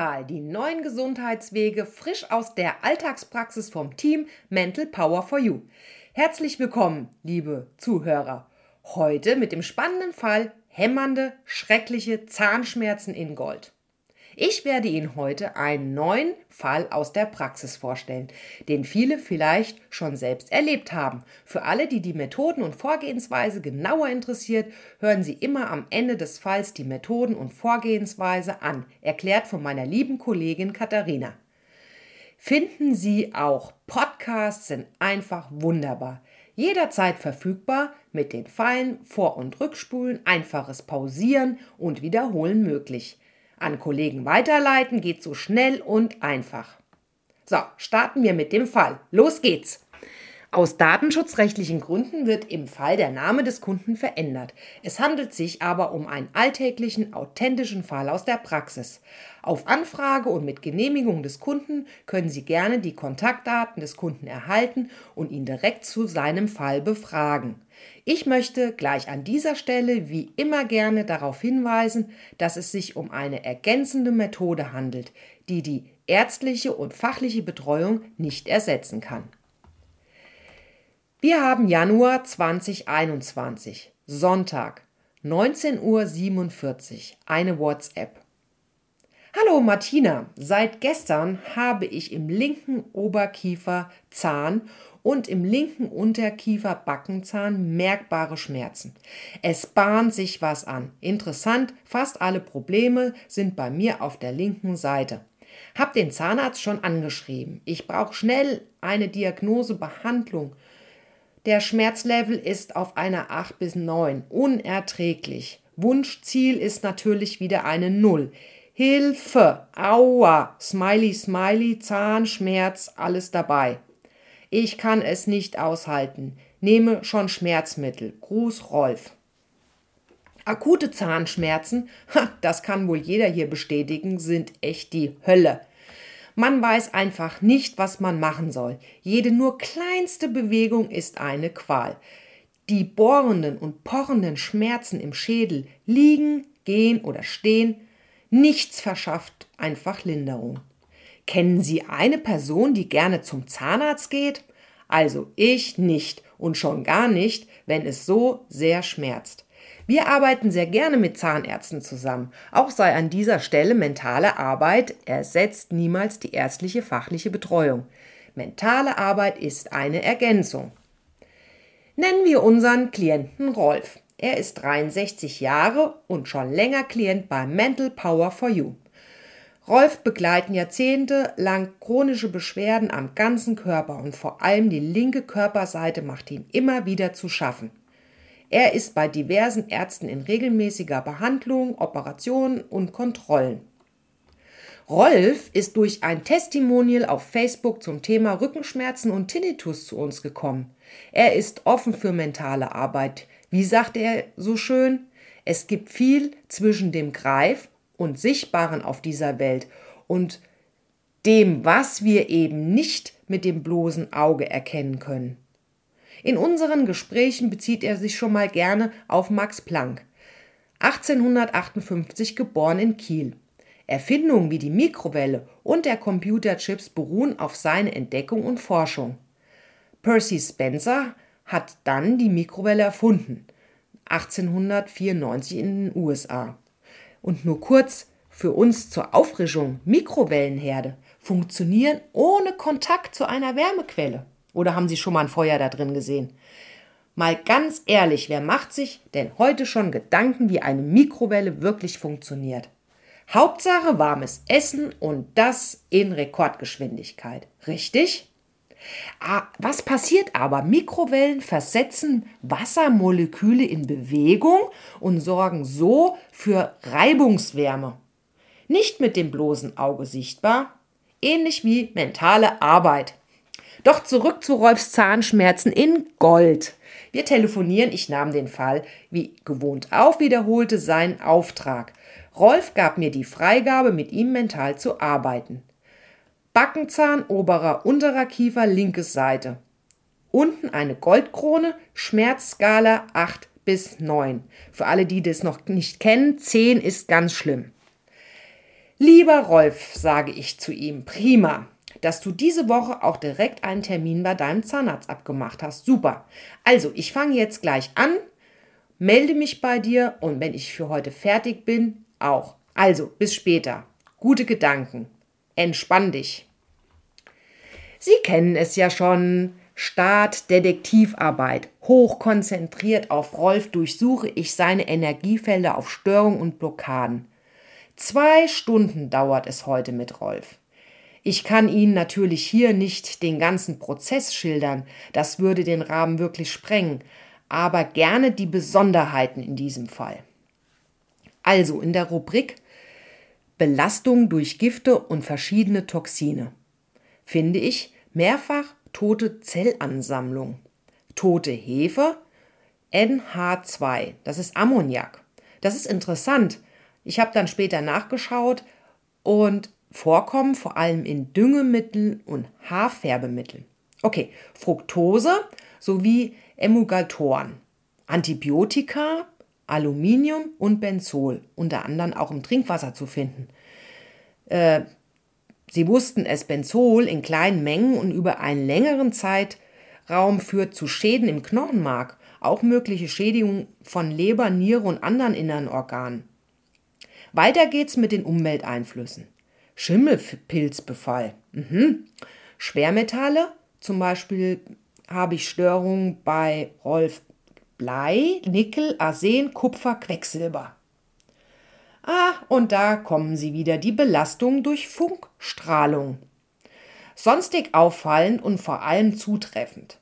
Mental, die neuen Gesundheitswege frisch aus der Alltagspraxis vom Team Mental Power for You. Herzlich willkommen, liebe Zuhörer. Heute mit dem spannenden Fall hämmernde, schreckliche Zahnschmerzen in Gold. Ich werde Ihnen heute einen neuen Fall aus der Praxis vorstellen, den viele vielleicht schon selbst erlebt haben. Für alle, die die Methoden und Vorgehensweise genauer interessiert, hören Sie immer am Ende des Falls die Methoden und Vorgehensweise an, erklärt von meiner lieben Kollegin Katharina. Finden Sie auch, Podcasts sind einfach wunderbar. Jederzeit verfügbar, mit den Pfeilen Vor- und Rückspulen, einfaches Pausieren und Wiederholen möglich. An Kollegen weiterleiten geht so schnell und einfach. So, starten wir mit dem Fall. Los geht's! Aus datenschutzrechtlichen Gründen wird im Fall der Name des Kunden verändert. Es handelt sich aber um einen alltäglichen, authentischen Fall aus der Praxis. Auf Anfrage und mit Genehmigung des Kunden können Sie gerne die Kontaktdaten des Kunden erhalten und ihn direkt zu seinem Fall befragen. Ich möchte gleich an dieser Stelle wie immer gerne darauf hinweisen, dass es sich um eine ergänzende Methode handelt, die die ärztliche und fachliche Betreuung nicht ersetzen kann. Wir haben Januar 2021, Sonntag, 19.47 Uhr, eine WhatsApp. Hallo Martina, seit gestern habe ich im linken Oberkiefer Zahn und im linken Unterkiefer Backenzahn merkbare Schmerzen. Es bahnt sich was an. Interessant, fast alle Probleme sind bei mir auf der linken Seite. Hab den Zahnarzt schon angeschrieben. Ich brauche schnell eine Diagnose, Behandlung der Schmerzlevel ist auf einer 8 bis 9. Unerträglich. Wunschziel ist natürlich wieder eine 0. Hilfe! Aua! Smiley, Smiley, Zahnschmerz, alles dabei. Ich kann es nicht aushalten. Nehme schon Schmerzmittel. Gruß Rolf. Akute Zahnschmerzen, das kann wohl jeder hier bestätigen, sind echt die Hölle. Man weiß einfach nicht, was man machen soll. Jede nur kleinste Bewegung ist eine Qual. Die bohrenden und pochenden Schmerzen im Schädel liegen, gehen oder stehen, nichts verschafft einfach Linderung. Kennen Sie eine Person, die gerne zum Zahnarzt geht? Also ich nicht und schon gar nicht, wenn es so sehr schmerzt. Wir arbeiten sehr gerne mit Zahnärzten zusammen. Auch sei an dieser Stelle mentale Arbeit ersetzt niemals die ärztliche fachliche Betreuung. Mentale Arbeit ist eine Ergänzung. Nennen wir unseren Klienten Rolf. Er ist 63 Jahre und schon länger Klient bei Mental Power for You. Rolf begleiten jahrzehntelang chronische Beschwerden am ganzen Körper und vor allem die linke Körperseite macht ihm immer wieder zu schaffen. Er ist bei diversen Ärzten in regelmäßiger Behandlung, Operationen und Kontrollen. Rolf ist durch ein Testimonial auf Facebook zum Thema Rückenschmerzen und Tinnitus zu uns gekommen. Er ist offen für mentale Arbeit. Wie sagt er so schön? Es gibt viel zwischen dem Greif und Sichtbaren auf dieser Welt und dem, was wir eben nicht mit dem bloßen Auge erkennen können. In unseren Gesprächen bezieht er sich schon mal gerne auf Max Planck, 1858 geboren in Kiel. Erfindungen wie die Mikrowelle und der Computerchips beruhen auf seiner Entdeckung und Forschung. Percy Spencer hat dann die Mikrowelle erfunden, 1894 in den USA. Und nur kurz für uns zur Auffrischung, Mikrowellenherde funktionieren ohne Kontakt zu einer Wärmequelle. Oder haben Sie schon mal ein Feuer da drin gesehen? Mal ganz ehrlich, wer macht sich denn heute schon Gedanken, wie eine Mikrowelle wirklich funktioniert? Hauptsache warmes Essen und das in Rekordgeschwindigkeit. Richtig? Ah, was passiert aber? Mikrowellen versetzen Wassermoleküle in Bewegung und sorgen so für Reibungswärme. Nicht mit dem bloßen Auge sichtbar, ähnlich wie mentale Arbeit. Doch zurück zu Rolfs Zahnschmerzen in Gold. Wir telefonieren, ich nahm den Fall wie gewohnt auf, wiederholte seinen Auftrag. Rolf gab mir die Freigabe, mit ihm mental zu arbeiten. Backenzahn, oberer, unterer Kiefer, linke Seite. Unten eine Goldkrone, Schmerzskala 8 bis 9. Für alle, die das noch nicht kennen, 10 ist ganz schlimm. Lieber Rolf, sage ich zu ihm, prima, dass du diese Woche auch direkt einen Termin bei deinem Zahnarzt abgemacht hast. Super. Also, ich fange jetzt gleich an, melde mich bei dir und wenn ich für heute fertig bin, auch. Also, bis später. Gute Gedanken. Entspann dich. Sie kennen es ja schon. Start Detektivarbeit. Hochkonzentriert auf Rolf durchsuche ich seine Energiefelder auf Störungen und Blockaden. Zwei Stunden dauert es heute mit Rolf. Ich kann Ihnen natürlich hier nicht den ganzen Prozess schildern, das würde den Rahmen wirklich sprengen, aber gerne die Besonderheiten in diesem Fall. Also in der Rubrik Belastung durch Gifte und verschiedene Toxine finde ich mehrfach tote Zellansammlung, tote Hefe, NH2, das ist Ammoniak. Das ist interessant. Ich habe dann später nachgeschaut und vorkommen vor allem in Düngemitteln und Haarfärbemitteln. Okay, Fructose sowie Emulgatoren, Antibiotika, Aluminium und Benzol, unter anderem auch im Trinkwasser zu finden. Äh, Sie wussten es, Benzol in kleinen Mengen und über einen längeren Zeitraum führt zu Schäden im Knochenmark, auch mögliche Schädigungen von Leber, Niere und anderen inneren Organen. Weiter geht's mit den Umwelteinflüssen. Schimmelpilzbefall. Mhm. Schwermetalle, zum Beispiel habe ich Störungen bei Rolf Blei, Nickel, Arsen, Kupfer, Quecksilber. Ah, und da kommen sie wieder, die Belastung durch Funkstrahlung. Sonstig auffallend und vor allem zutreffend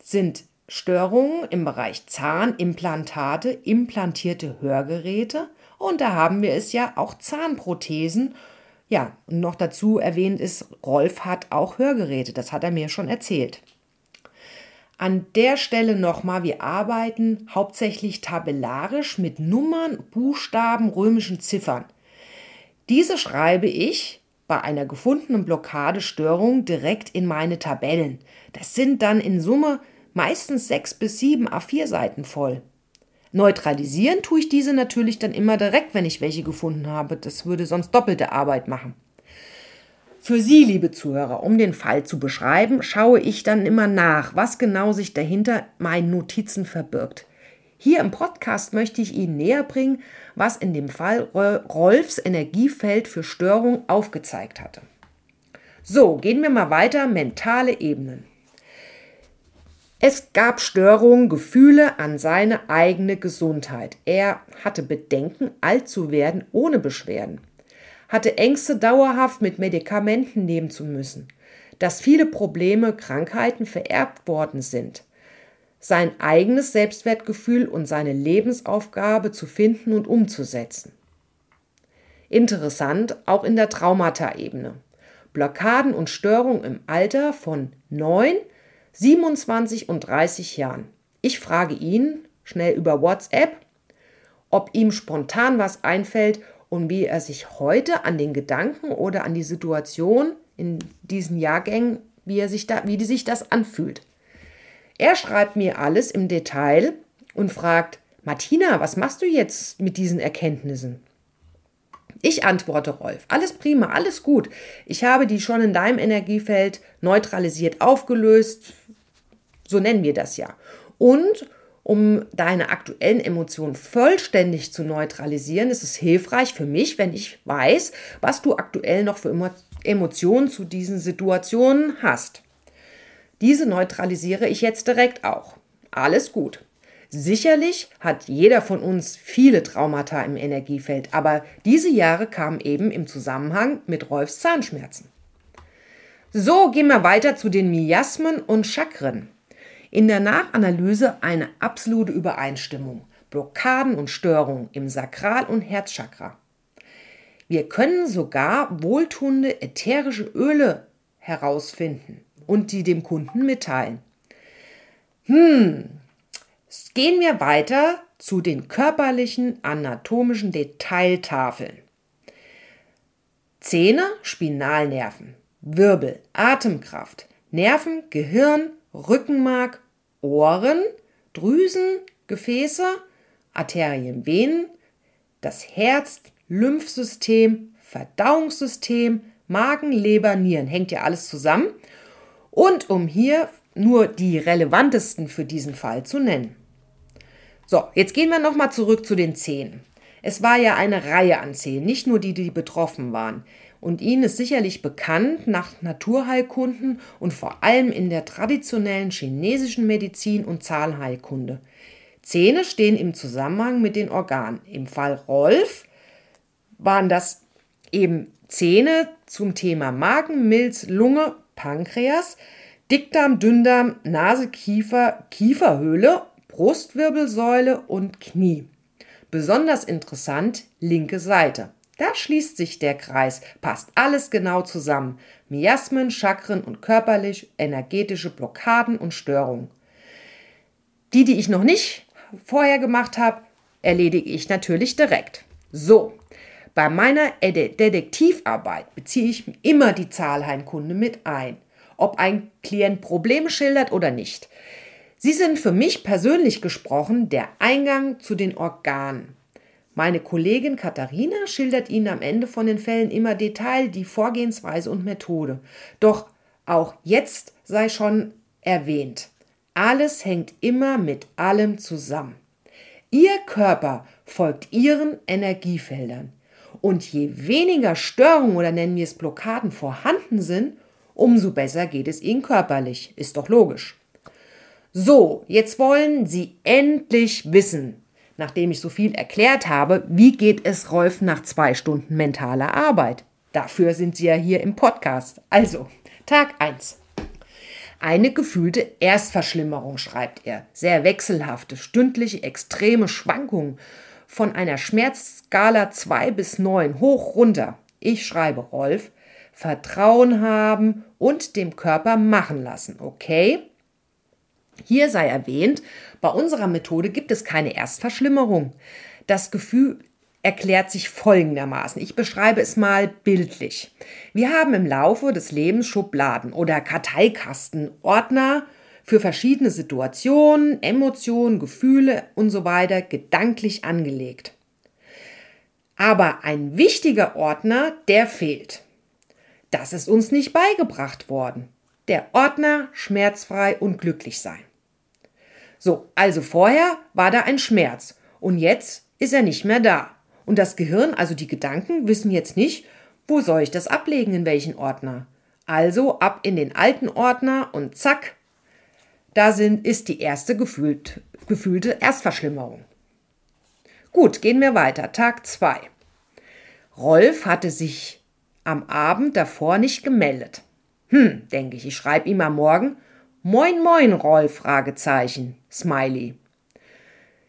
sind Störungen im Bereich Zahnimplantate, implantierte Hörgeräte und da haben wir es ja auch Zahnprothesen. Ja, und noch dazu erwähnt ist, Rolf hat auch Hörgeräte, das hat er mir schon erzählt. An der Stelle nochmal, wir arbeiten hauptsächlich tabellarisch mit Nummern, Buchstaben, römischen Ziffern. Diese schreibe ich bei einer gefundenen Blockadestörung direkt in meine Tabellen. Das sind dann in Summe meistens sechs bis sieben A4 Seiten voll. Neutralisieren tue ich diese natürlich dann immer direkt, wenn ich welche gefunden habe. Das würde sonst doppelte Arbeit machen. Für Sie, liebe Zuhörer, um den Fall zu beschreiben, schaue ich dann immer nach, was genau sich dahinter meinen Notizen verbirgt. Hier im Podcast möchte ich Ihnen näher bringen, was in dem Fall Rolfs Energiefeld für Störung aufgezeigt hatte. So, gehen wir mal weiter, mentale Ebenen. Es gab Störungen, Gefühle an seine eigene Gesundheit. Er hatte Bedenken, alt zu werden ohne Beschwerden hatte Ängste, dauerhaft mit Medikamenten nehmen zu müssen, dass viele Probleme, Krankheiten vererbt worden sind, sein eigenes Selbstwertgefühl und seine Lebensaufgabe zu finden und umzusetzen. Interessant auch in der Traumata-Ebene. Blockaden und Störungen im Alter von 9, 27 und 30 Jahren. Ich frage ihn schnell über WhatsApp, ob ihm spontan was einfällt und wie er sich heute an den Gedanken oder an die Situation in diesen Jahrgängen, wie er sich da, wie sich das anfühlt. Er schreibt mir alles im Detail und fragt, Martina, was machst du jetzt mit diesen Erkenntnissen? Ich antworte Rolf, alles prima, alles gut. Ich habe die schon in deinem Energiefeld neutralisiert aufgelöst, so nennen wir das ja. Und um deine aktuellen Emotionen vollständig zu neutralisieren, ist es hilfreich für mich, wenn ich weiß, was du aktuell noch für Emotionen zu diesen Situationen hast. Diese neutralisiere ich jetzt direkt auch. Alles gut. Sicherlich hat jeder von uns viele Traumata im Energiefeld, aber diese Jahre kamen eben im Zusammenhang mit Rolfs Zahnschmerzen. So gehen wir weiter zu den Miasmen und Chakren. In der Nachanalyse eine absolute Übereinstimmung. Blockaden und Störungen im Sakral- und Herzchakra. Wir können sogar wohltuende ätherische Öle herausfinden und die dem Kunden mitteilen. Hm, gehen wir weiter zu den körperlichen anatomischen Detailtafeln. Zähne, Spinalnerven, Wirbel, Atemkraft, Nerven, Gehirn, Rückenmark, Ohren, Drüsen, Gefäße, Arterien, Venen, das Herz, Lymphsystem, Verdauungssystem, Magen, Leber, Nieren. Hängt ja alles zusammen. Und um hier nur die relevantesten für diesen Fall zu nennen. So, jetzt gehen wir nochmal zurück zu den Zähnen. Es war ja eine Reihe an Zähnen, nicht nur die, die betroffen waren. Und Ihnen ist sicherlich bekannt nach Naturheilkunden und vor allem in der traditionellen chinesischen Medizin und Zahlheilkunde. Zähne stehen im Zusammenhang mit den Organen. Im Fall Rolf waren das eben Zähne zum Thema Magen, Milz, Lunge, Pankreas, Dickdarm, Dünndarm, Nase, Kiefer, Kieferhöhle, Brustwirbelsäule und Knie. Besonders interessant linke Seite. Da schließt sich der Kreis, passt alles genau zusammen. Miasmen, Chakren und körperlich energetische Blockaden und Störungen. Die, die ich noch nicht vorher gemacht habe, erledige ich natürlich direkt. So, bei meiner Detektivarbeit beziehe ich immer die Zahlheimkunde mit ein, ob ein Klient Probleme schildert oder nicht. Sie sind für mich persönlich gesprochen der Eingang zu den Organen. Meine Kollegin Katharina schildert Ihnen am Ende von den Fällen immer Detail die Vorgehensweise und Methode. Doch auch jetzt sei schon erwähnt, alles hängt immer mit allem zusammen. Ihr Körper folgt Ihren Energiefeldern. Und je weniger Störungen oder nennen wir es Blockaden vorhanden sind, umso besser geht es Ihnen körperlich. Ist doch logisch. So, jetzt wollen Sie endlich wissen, nachdem ich so viel erklärt habe, wie geht es Rolf nach zwei Stunden mentaler Arbeit. Dafür sind Sie ja hier im Podcast. Also, Tag 1. Eine gefühlte Erstverschlimmerung, schreibt er. Sehr wechselhafte, stündliche, extreme Schwankungen von einer Schmerzskala 2 bis 9 hoch runter. Ich schreibe Rolf, Vertrauen haben und dem Körper machen lassen, okay? Hier sei erwähnt, bei unserer Methode gibt es keine Erstverschlimmerung. Das Gefühl erklärt sich folgendermaßen. Ich beschreibe es mal bildlich. Wir haben im Laufe des Lebens Schubladen oder Karteikasten, Ordner für verschiedene Situationen, Emotionen, Gefühle und so weiter gedanklich angelegt. Aber ein wichtiger Ordner, der fehlt. Das ist uns nicht beigebracht worden. Der Ordner schmerzfrei und glücklich sein. So, also vorher war da ein Schmerz und jetzt ist er nicht mehr da. Und das Gehirn, also die Gedanken, wissen jetzt nicht, wo soll ich das ablegen, in welchen Ordner. Also ab in den alten Ordner und zack, da sind, ist die erste gefühlt, gefühlte Erstverschlimmerung. Gut, gehen wir weiter. Tag 2. Rolf hatte sich am Abend davor nicht gemeldet. Hm, denke ich, ich schreibe ihm am Morgen. Moin, moin, Rolf, Fragezeichen, Smiley.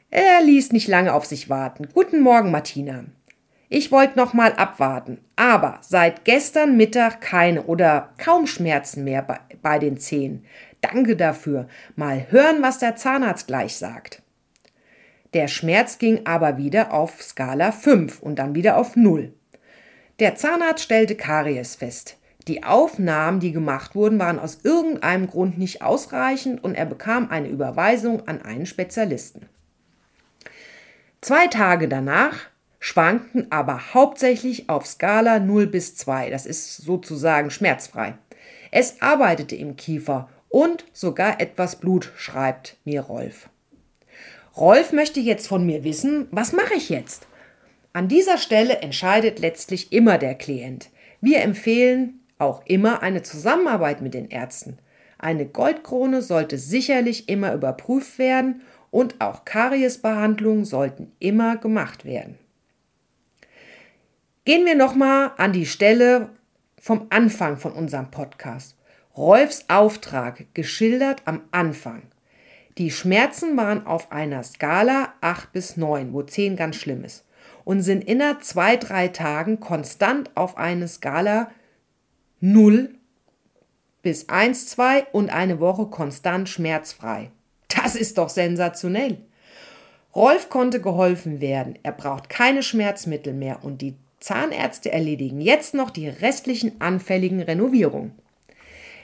Er ließ nicht lange auf sich warten. Guten Morgen, Martina. Ich wollte noch mal abwarten, aber seit gestern Mittag keine oder kaum Schmerzen mehr bei, bei den Zehen. Danke dafür. Mal hören, was der Zahnarzt gleich sagt. Der Schmerz ging aber wieder auf Skala 5 und dann wieder auf 0. Der Zahnarzt stellte Karies fest. Die Aufnahmen, die gemacht wurden, waren aus irgendeinem Grund nicht ausreichend und er bekam eine Überweisung an einen Spezialisten. Zwei Tage danach schwankten aber hauptsächlich auf Skala 0 bis 2, das ist sozusagen schmerzfrei. Es arbeitete im Kiefer und sogar etwas Blut, schreibt mir Rolf. Rolf möchte jetzt von mir wissen, was mache ich jetzt? An dieser Stelle entscheidet letztlich immer der Klient. Wir empfehlen auch immer eine Zusammenarbeit mit den Ärzten. Eine Goldkrone sollte sicherlich immer überprüft werden und auch Kariesbehandlungen sollten immer gemacht werden. Gehen wir nochmal an die Stelle vom Anfang von unserem Podcast. Rolfs Auftrag geschildert am Anfang. Die Schmerzen waren auf einer Skala 8 bis 9, wo 10 ganz schlimm ist, und sind innerhalb zwei, drei Tagen konstant auf eine Skala 0 bis 1, 2 und eine Woche konstant schmerzfrei. Das ist doch sensationell. Rolf konnte geholfen werden. Er braucht keine Schmerzmittel mehr und die Zahnärzte erledigen jetzt noch die restlichen anfälligen Renovierungen.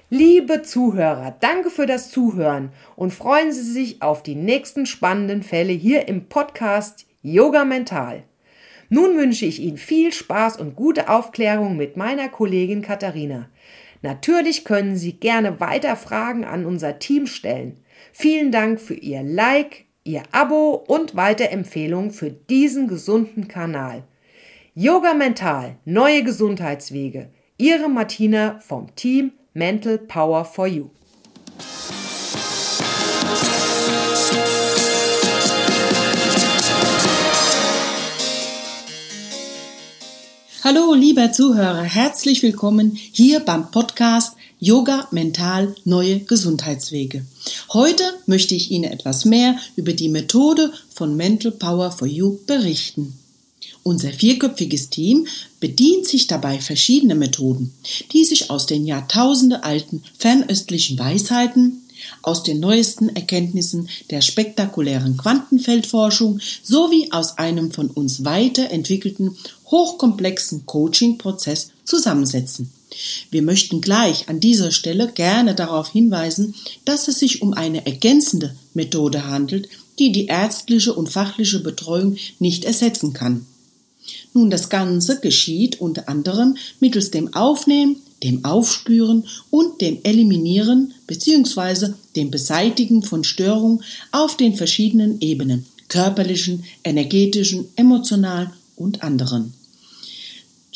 Liebe Zuhörer, danke für das Zuhören und freuen Sie sich auf die nächsten spannenden Fälle hier im Podcast Yoga Mental. Nun wünsche ich Ihnen viel Spaß und gute Aufklärung mit meiner Kollegin Katharina. Natürlich können Sie gerne weiter Fragen an unser Team stellen. Vielen Dank für Ihr Like, Ihr Abo und Weiterempfehlung für diesen gesunden Kanal. Yoga Mental, neue Gesundheitswege. Ihre Martina vom Team Mental Power for You. Hallo, lieber Zuhörer, herzlich willkommen hier beim Podcast Yoga Mental Neue Gesundheitswege. Heute möchte ich Ihnen etwas mehr über die Methode von Mental Power for You berichten. Unser vierköpfiges Team bedient sich dabei verschiedener Methoden, die sich aus den Jahrtausende alten fernöstlichen Weisheiten, aus den neuesten Erkenntnissen der spektakulären Quantenfeldforschung sowie aus einem von uns weiterentwickelten hochkomplexen Coaching-Prozess zusammensetzen. Wir möchten gleich an dieser Stelle gerne darauf hinweisen, dass es sich um eine ergänzende Methode handelt, die die ärztliche und fachliche Betreuung nicht ersetzen kann. Nun, das Ganze geschieht unter anderem mittels dem Aufnehmen, dem Aufspüren und dem Eliminieren bzw. dem Beseitigen von Störungen auf den verschiedenen Ebenen körperlichen, energetischen, emotionalen und anderen.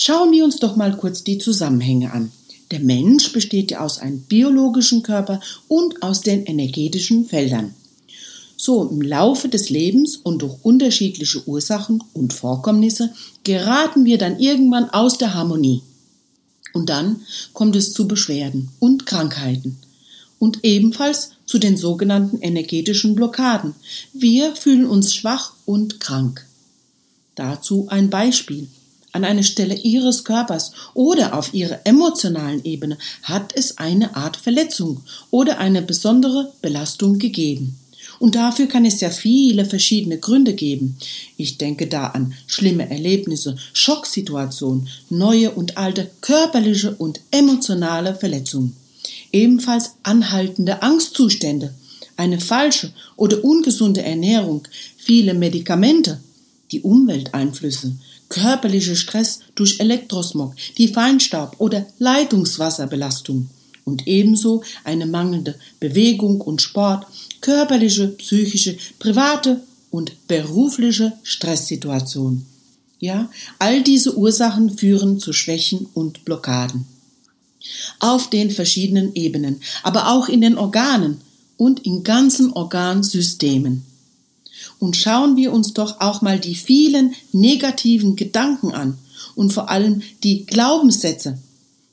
Schauen wir uns doch mal kurz die Zusammenhänge an. Der Mensch besteht ja aus einem biologischen Körper und aus den energetischen Feldern. So im Laufe des Lebens und durch unterschiedliche Ursachen und Vorkommnisse geraten wir dann irgendwann aus der Harmonie. Und dann kommt es zu Beschwerden und Krankheiten und ebenfalls zu den sogenannten energetischen Blockaden. Wir fühlen uns schwach und krank. Dazu ein Beispiel. An einer Stelle Ihres Körpers oder auf Ihrer emotionalen Ebene hat es eine Art Verletzung oder eine besondere Belastung gegeben. Und dafür kann es ja viele verschiedene Gründe geben. Ich denke da an schlimme Erlebnisse, Schocksituationen, neue und alte körperliche und emotionale Verletzungen. Ebenfalls anhaltende Angstzustände, eine falsche oder ungesunde Ernährung, viele Medikamente, die Umwelteinflüsse, körperlicher Stress durch Elektrosmog, die Feinstaub oder Leitungswasserbelastung und ebenso eine mangelnde Bewegung und Sport, körperliche, psychische, private und berufliche Stresssituation. Ja, all diese Ursachen führen zu Schwächen und Blockaden. Auf den verschiedenen Ebenen, aber auch in den Organen und in ganzen Organsystemen. Und schauen wir uns doch auch mal die vielen negativen Gedanken an und vor allem die Glaubenssätze,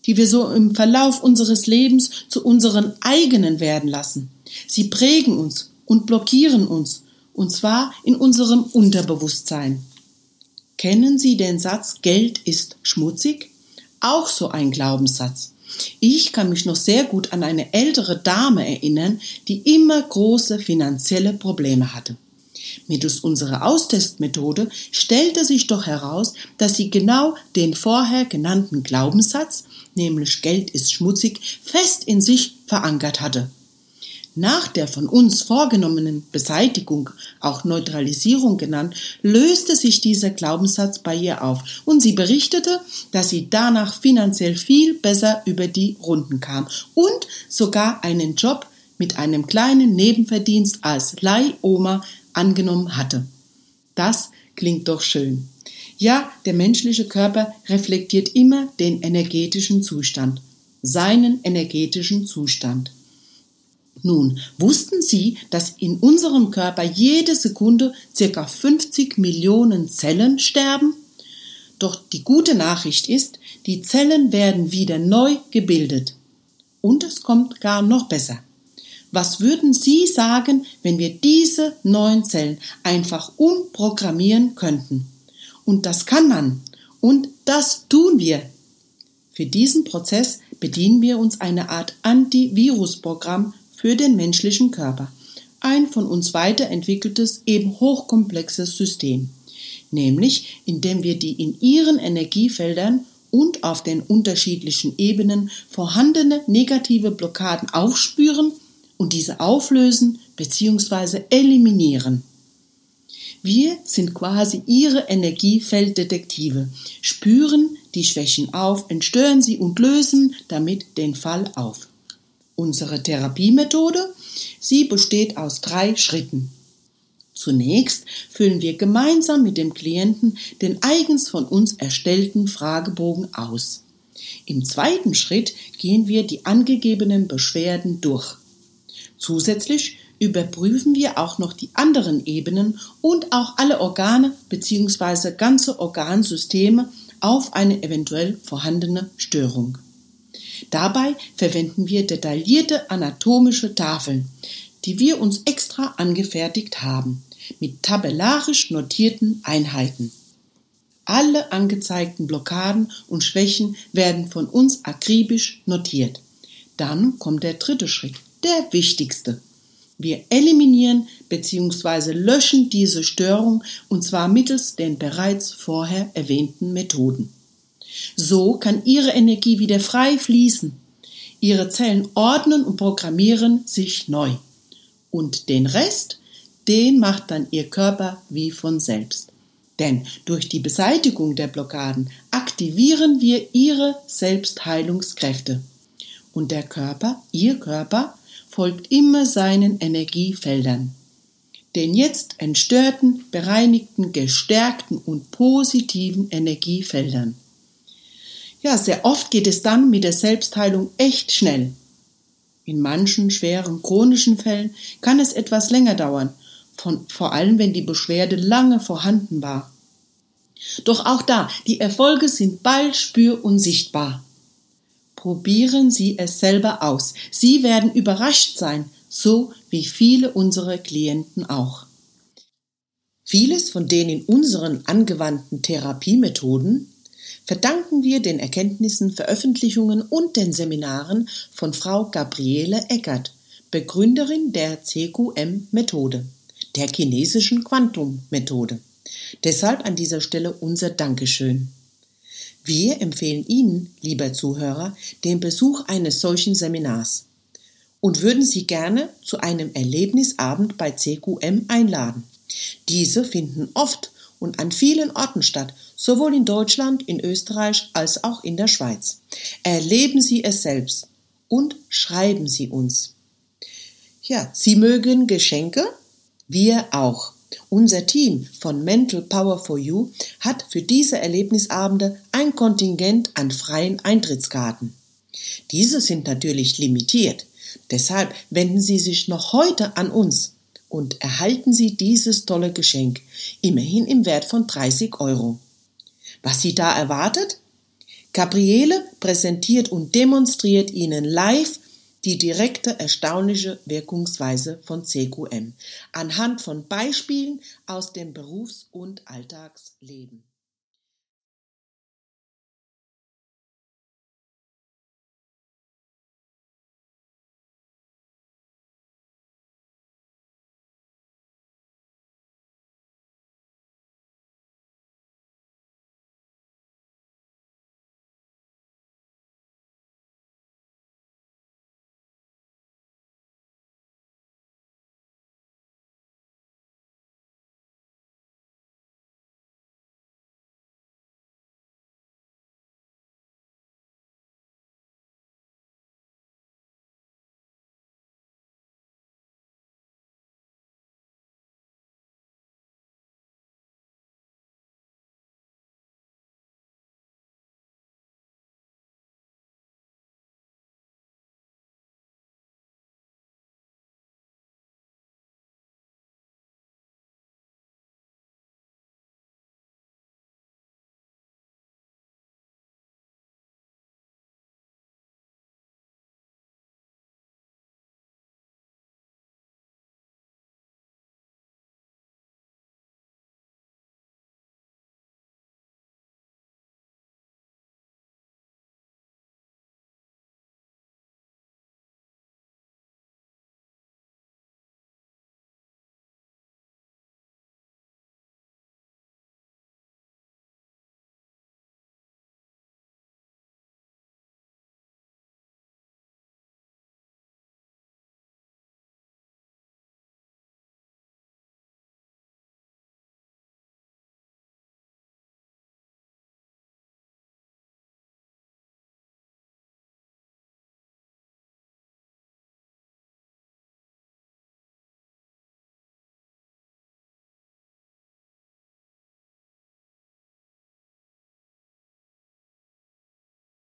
die wir so im Verlauf unseres Lebens zu unseren eigenen werden lassen. Sie prägen uns und blockieren uns, und zwar in unserem Unterbewusstsein. Kennen Sie den Satz Geld ist schmutzig? Auch so ein Glaubenssatz. Ich kann mich noch sehr gut an eine ältere Dame erinnern, die immer große finanzielle Probleme hatte. Mittels unserer Austestmethode stellte sich doch heraus, dass sie genau den vorher genannten Glaubenssatz, nämlich Geld ist schmutzig, fest in sich verankert hatte. Nach der von uns vorgenommenen Beseitigung, auch Neutralisierung genannt, löste sich dieser Glaubenssatz bei ihr auf und sie berichtete, dass sie danach finanziell viel besser über die Runden kam und sogar einen Job mit einem kleinen Nebenverdienst als Leihoma angenommen hatte. Das klingt doch schön. Ja, der menschliche Körper reflektiert immer den energetischen Zustand, seinen energetischen Zustand. Nun, wussten Sie, dass in unserem Körper jede Sekunde circa 50 Millionen Zellen sterben? Doch die gute Nachricht ist, die Zellen werden wieder neu gebildet. Und es kommt gar noch besser. Was würden Sie sagen, wenn wir diese neuen Zellen einfach umprogrammieren könnten? Und das kann man. Und das tun wir. Für diesen Prozess bedienen wir uns einer Art Antivirusprogramm für den menschlichen Körper. Ein von uns weiterentwickeltes, eben hochkomplexes System. Nämlich, indem wir die in ihren Energiefeldern und auf den unterschiedlichen Ebenen vorhandene negative Blockaden aufspüren und diese auflösen bzw. eliminieren. Wir sind quasi Ihre Energiefelddetektive, spüren die Schwächen auf, entstören sie und lösen damit den Fall auf. Unsere Therapiemethode, sie besteht aus drei Schritten. Zunächst füllen wir gemeinsam mit dem Klienten den eigens von uns erstellten Fragebogen aus. Im zweiten Schritt gehen wir die angegebenen Beschwerden durch. Zusätzlich überprüfen wir auch noch die anderen Ebenen und auch alle Organe bzw. ganze Organsysteme auf eine eventuell vorhandene Störung. Dabei verwenden wir detaillierte anatomische Tafeln, die wir uns extra angefertigt haben mit tabellarisch notierten Einheiten. Alle angezeigten Blockaden und Schwächen werden von uns akribisch notiert. Dann kommt der dritte Schritt, der wichtigste. Wir eliminieren bzw. löschen diese Störung und zwar mittels den bereits vorher erwähnten Methoden. So kann Ihre Energie wieder frei fließen. Ihre Zellen ordnen und programmieren sich neu. Und den Rest den macht dann Ihr Körper wie von selbst. Denn durch die Beseitigung der Blockaden aktivieren wir Ihre Selbstheilungskräfte. Und der Körper, Ihr Körper, folgt immer seinen Energiefeldern. Den jetzt entstörten, bereinigten, gestärkten und positiven Energiefeldern. Ja, sehr oft geht es dann mit der Selbstheilung echt schnell. In manchen schweren chronischen Fällen kann es etwas länger dauern von, vor allem wenn die Beschwerde lange vorhanden war. Doch auch da, die Erfolge sind bald spür- und sichtbar. Probieren Sie es selber aus. Sie werden überrascht sein, so wie viele unserer Klienten auch. Vieles von den in unseren angewandten Therapiemethoden verdanken wir den Erkenntnissen, Veröffentlichungen und den Seminaren von Frau Gabriele Eckert, Begründerin der CQM-Methode der chinesischen Quantum-Methode. Deshalb an dieser Stelle unser Dankeschön. Wir empfehlen Ihnen, lieber Zuhörer, den Besuch eines solchen Seminars und würden Sie gerne zu einem Erlebnisabend bei CQM einladen. Diese finden oft und an vielen Orten statt, sowohl in Deutschland, in Österreich als auch in der Schweiz. Erleben Sie es selbst und schreiben Sie uns. Ja, Sie mögen Geschenke wir auch. Unser Team von Mental Power for You hat für diese Erlebnisabende ein Kontingent an freien Eintrittskarten. Diese sind natürlich limitiert. Deshalb wenden Sie sich noch heute an uns und erhalten Sie dieses tolle Geschenk, immerhin im Wert von 30 Euro. Was Sie da erwartet? Gabriele präsentiert und demonstriert Ihnen live die direkte erstaunliche Wirkungsweise von CQM anhand von Beispielen aus dem Berufs- und Alltagsleben.